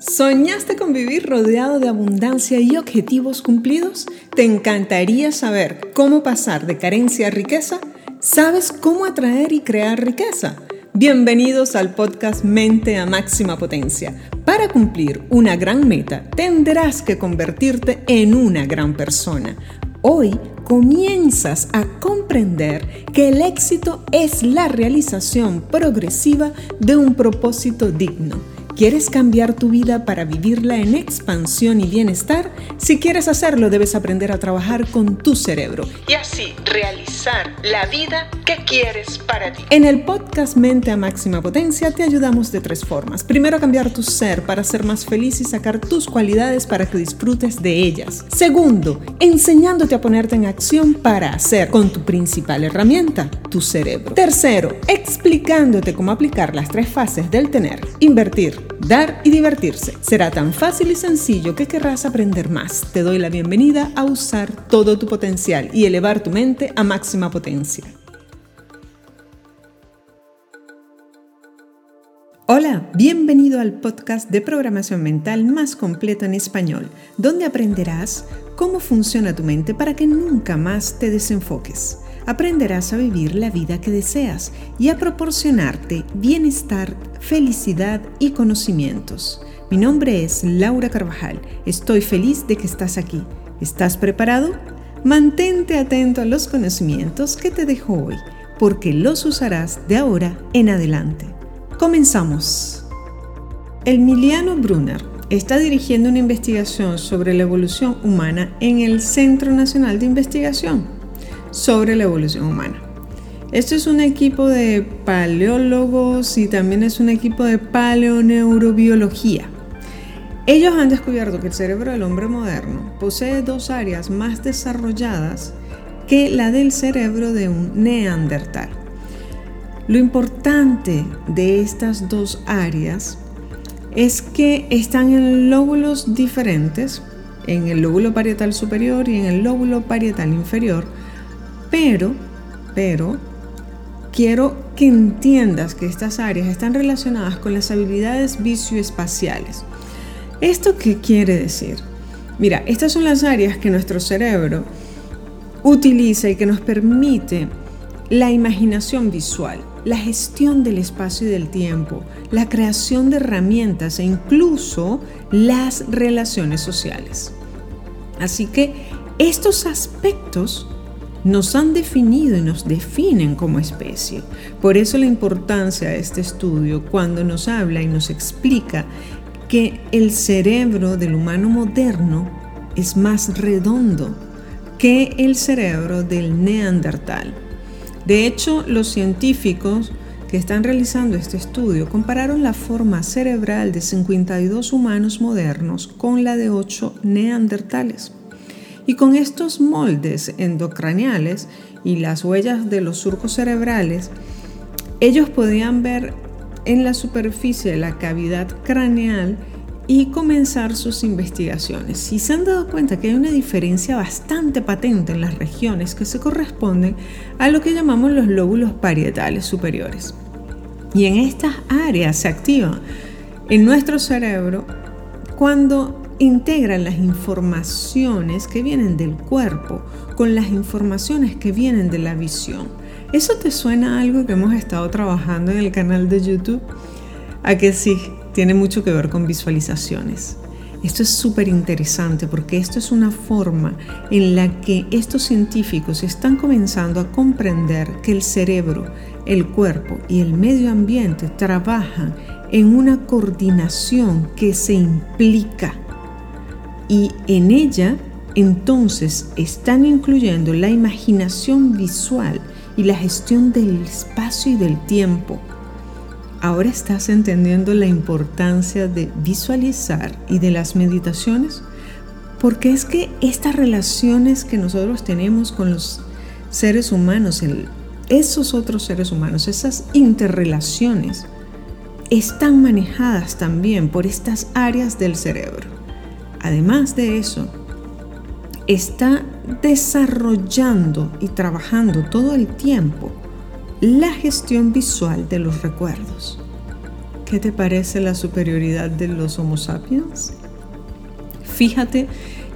¿Soñaste con vivir rodeado de abundancia y objetivos cumplidos? ¿Te encantaría saber cómo pasar de carencia a riqueza? ¿Sabes cómo atraer y crear riqueza? Bienvenidos al podcast Mente a Máxima Potencia. Para cumplir una gran meta, tendrás que convertirte en una gran persona. Hoy comienzas a comprender que el éxito es la realización progresiva de un propósito digno ¿Quieres cambiar tu vida para vivirla en expansión y bienestar? Si quieres hacerlo, debes aprender a trabajar con tu cerebro y así realizar la vida que quieres para ti. En el podcast Mente a Máxima Potencia te ayudamos de tres formas. Primero, cambiar tu ser para ser más feliz y sacar tus cualidades para que disfrutes de ellas. Segundo, enseñándote a ponerte en acción para hacer con tu principal herramienta, tu cerebro. Tercero, explicándote cómo aplicar las tres fases del tener, invertir, dar y divertirse. Será tan fácil y sencillo que querrás aprender más. Te doy la bienvenida a usar todo tu potencial y elevar tu mente a máxima potencia. Hola, bienvenido al podcast de programación mental más completo en español, donde aprenderás cómo funciona tu mente para que nunca más te desenfoques aprenderás a vivir la vida que deseas y a proporcionarte bienestar, felicidad y conocimientos. Mi nombre es Laura Carvajal. Estoy feliz de que estás aquí. ¿Estás preparado? Mantente atento a los conocimientos que te dejo hoy, porque los usarás de ahora en adelante. Comenzamos. Emiliano Brunner está dirigiendo una investigación sobre la evolución humana en el Centro Nacional de Investigación sobre la evolución humana. Este es un equipo de paleólogos y también es un equipo de paleoneurobiología. Ellos han descubierto que el cerebro del hombre moderno posee dos áreas más desarrolladas que la del cerebro de un neandertal. Lo importante de estas dos áreas es que están en lóbulos diferentes, en el lóbulo parietal superior y en el lóbulo parietal inferior, pero, pero, quiero que entiendas que estas áreas están relacionadas con las habilidades vicioespaciales. ¿Esto qué quiere decir? Mira, estas son las áreas que nuestro cerebro utiliza y que nos permite la imaginación visual, la gestión del espacio y del tiempo, la creación de herramientas e incluso las relaciones sociales. Así que estos aspectos nos han definido y nos definen como especie. Por eso la importancia de este estudio cuando nos habla y nos explica que el cerebro del humano moderno es más redondo que el cerebro del neandertal. De hecho, los científicos que están realizando este estudio compararon la forma cerebral de 52 humanos modernos con la de 8 neandertales. Y con estos moldes endocraneales y las huellas de los surcos cerebrales, ellos podían ver en la superficie de la cavidad craneal y comenzar sus investigaciones. Y se han dado cuenta que hay una diferencia bastante patente en las regiones que se corresponden a lo que llamamos los lóbulos parietales superiores. Y en estas áreas se activan en nuestro cerebro cuando integran las informaciones que vienen del cuerpo con las informaciones que vienen de la visión. ¿Eso te suena a algo que hemos estado trabajando en el canal de YouTube? A que sí, tiene mucho que ver con visualizaciones. Esto es súper interesante porque esto es una forma en la que estos científicos están comenzando a comprender que el cerebro, el cuerpo y el medio ambiente trabajan en una coordinación que se implica y en ella entonces están incluyendo la imaginación visual y la gestión del espacio y del tiempo. ¿Ahora estás entendiendo la importancia de visualizar y de las meditaciones? Porque es que estas relaciones que nosotros tenemos con los seres humanos, esos otros seres humanos, esas interrelaciones, están manejadas también por estas áreas del cerebro. Además de eso, está desarrollando y trabajando todo el tiempo la gestión visual de los recuerdos. ¿qué te parece la superioridad de los Homo sapiens? Fíjate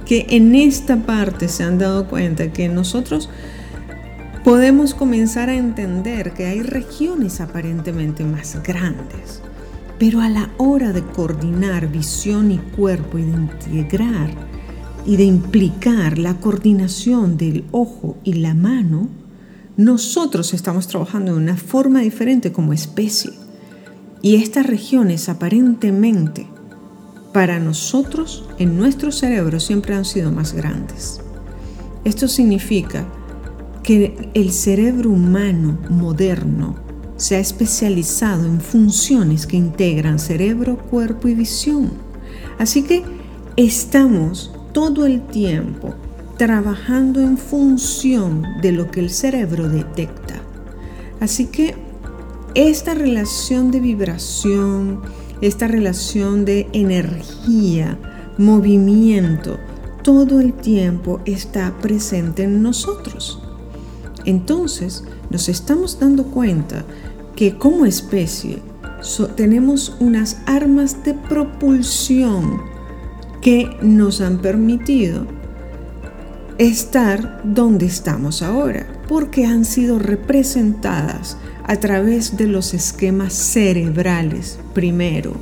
que en esta parte se han dado cuenta que nosotros podemos comenzar a entender que hay regiones aparentemente más grandes, pero a la hora de coordinar visión y cuerpo y de integrar y de implicar la coordinación del ojo y la mano, nosotros estamos trabajando de una forma diferente como especie. Y estas regiones aparentemente para nosotros en nuestro cerebro siempre han sido más grandes. Esto significa que el cerebro humano moderno se ha especializado en funciones que integran cerebro, cuerpo y visión. Así que estamos todo el tiempo trabajando en función de lo que el cerebro detecta. Así que esta relación de vibración, esta relación de energía, movimiento, todo el tiempo está presente en nosotros. Entonces nos estamos dando cuenta que como especie tenemos unas armas de propulsión que nos han permitido estar donde estamos ahora, porque han sido representadas a través de los esquemas cerebrales primero.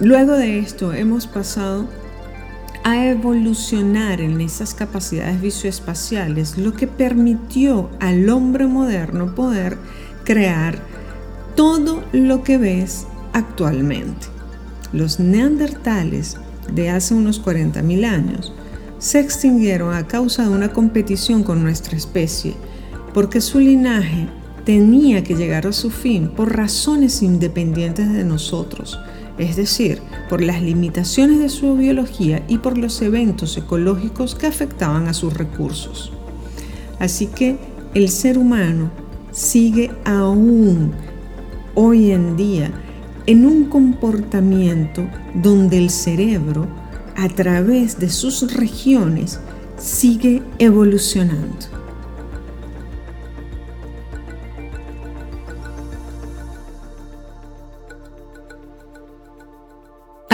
Luego de esto hemos pasado a evolucionar en esas capacidades visoespaciales, lo que permitió al hombre moderno poder crear todo lo que ves actualmente. Los neandertales de hace unos 40.000 años se extinguieron a causa de una competición con nuestra especie, porque su linaje tenía que llegar a su fin por razones independientes de nosotros, es decir, por las limitaciones de su biología y por los eventos ecológicos que afectaban a sus recursos. Así que el ser humano sigue aún hoy en día en un comportamiento donde el cerebro, a través de sus regiones, sigue evolucionando.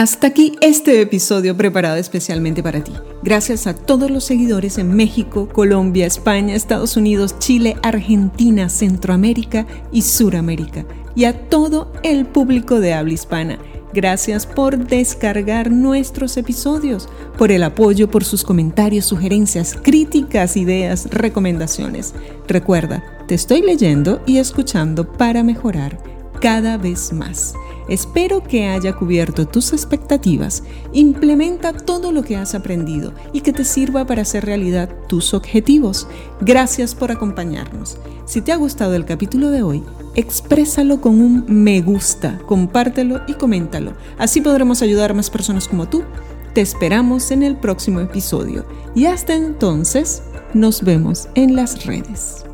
Hasta aquí este episodio preparado especialmente para ti. Gracias a todos los seguidores en México, Colombia, España, Estados Unidos, Chile, Argentina, Centroamérica y Suramérica. Y a todo el público de habla hispana. Gracias por descargar nuestros episodios, por el apoyo, por sus comentarios, sugerencias, críticas, ideas, recomendaciones. Recuerda, te estoy leyendo y escuchando para mejorar cada vez más. Espero que haya cubierto tus expectativas. Implementa todo lo que has aprendido y que te sirva para hacer realidad tus objetivos. Gracias por acompañarnos. Si te ha gustado el capítulo de hoy, exprésalo con un me gusta, compártelo y coméntalo. Así podremos ayudar a más personas como tú. Te esperamos en el próximo episodio y hasta entonces nos vemos en las redes.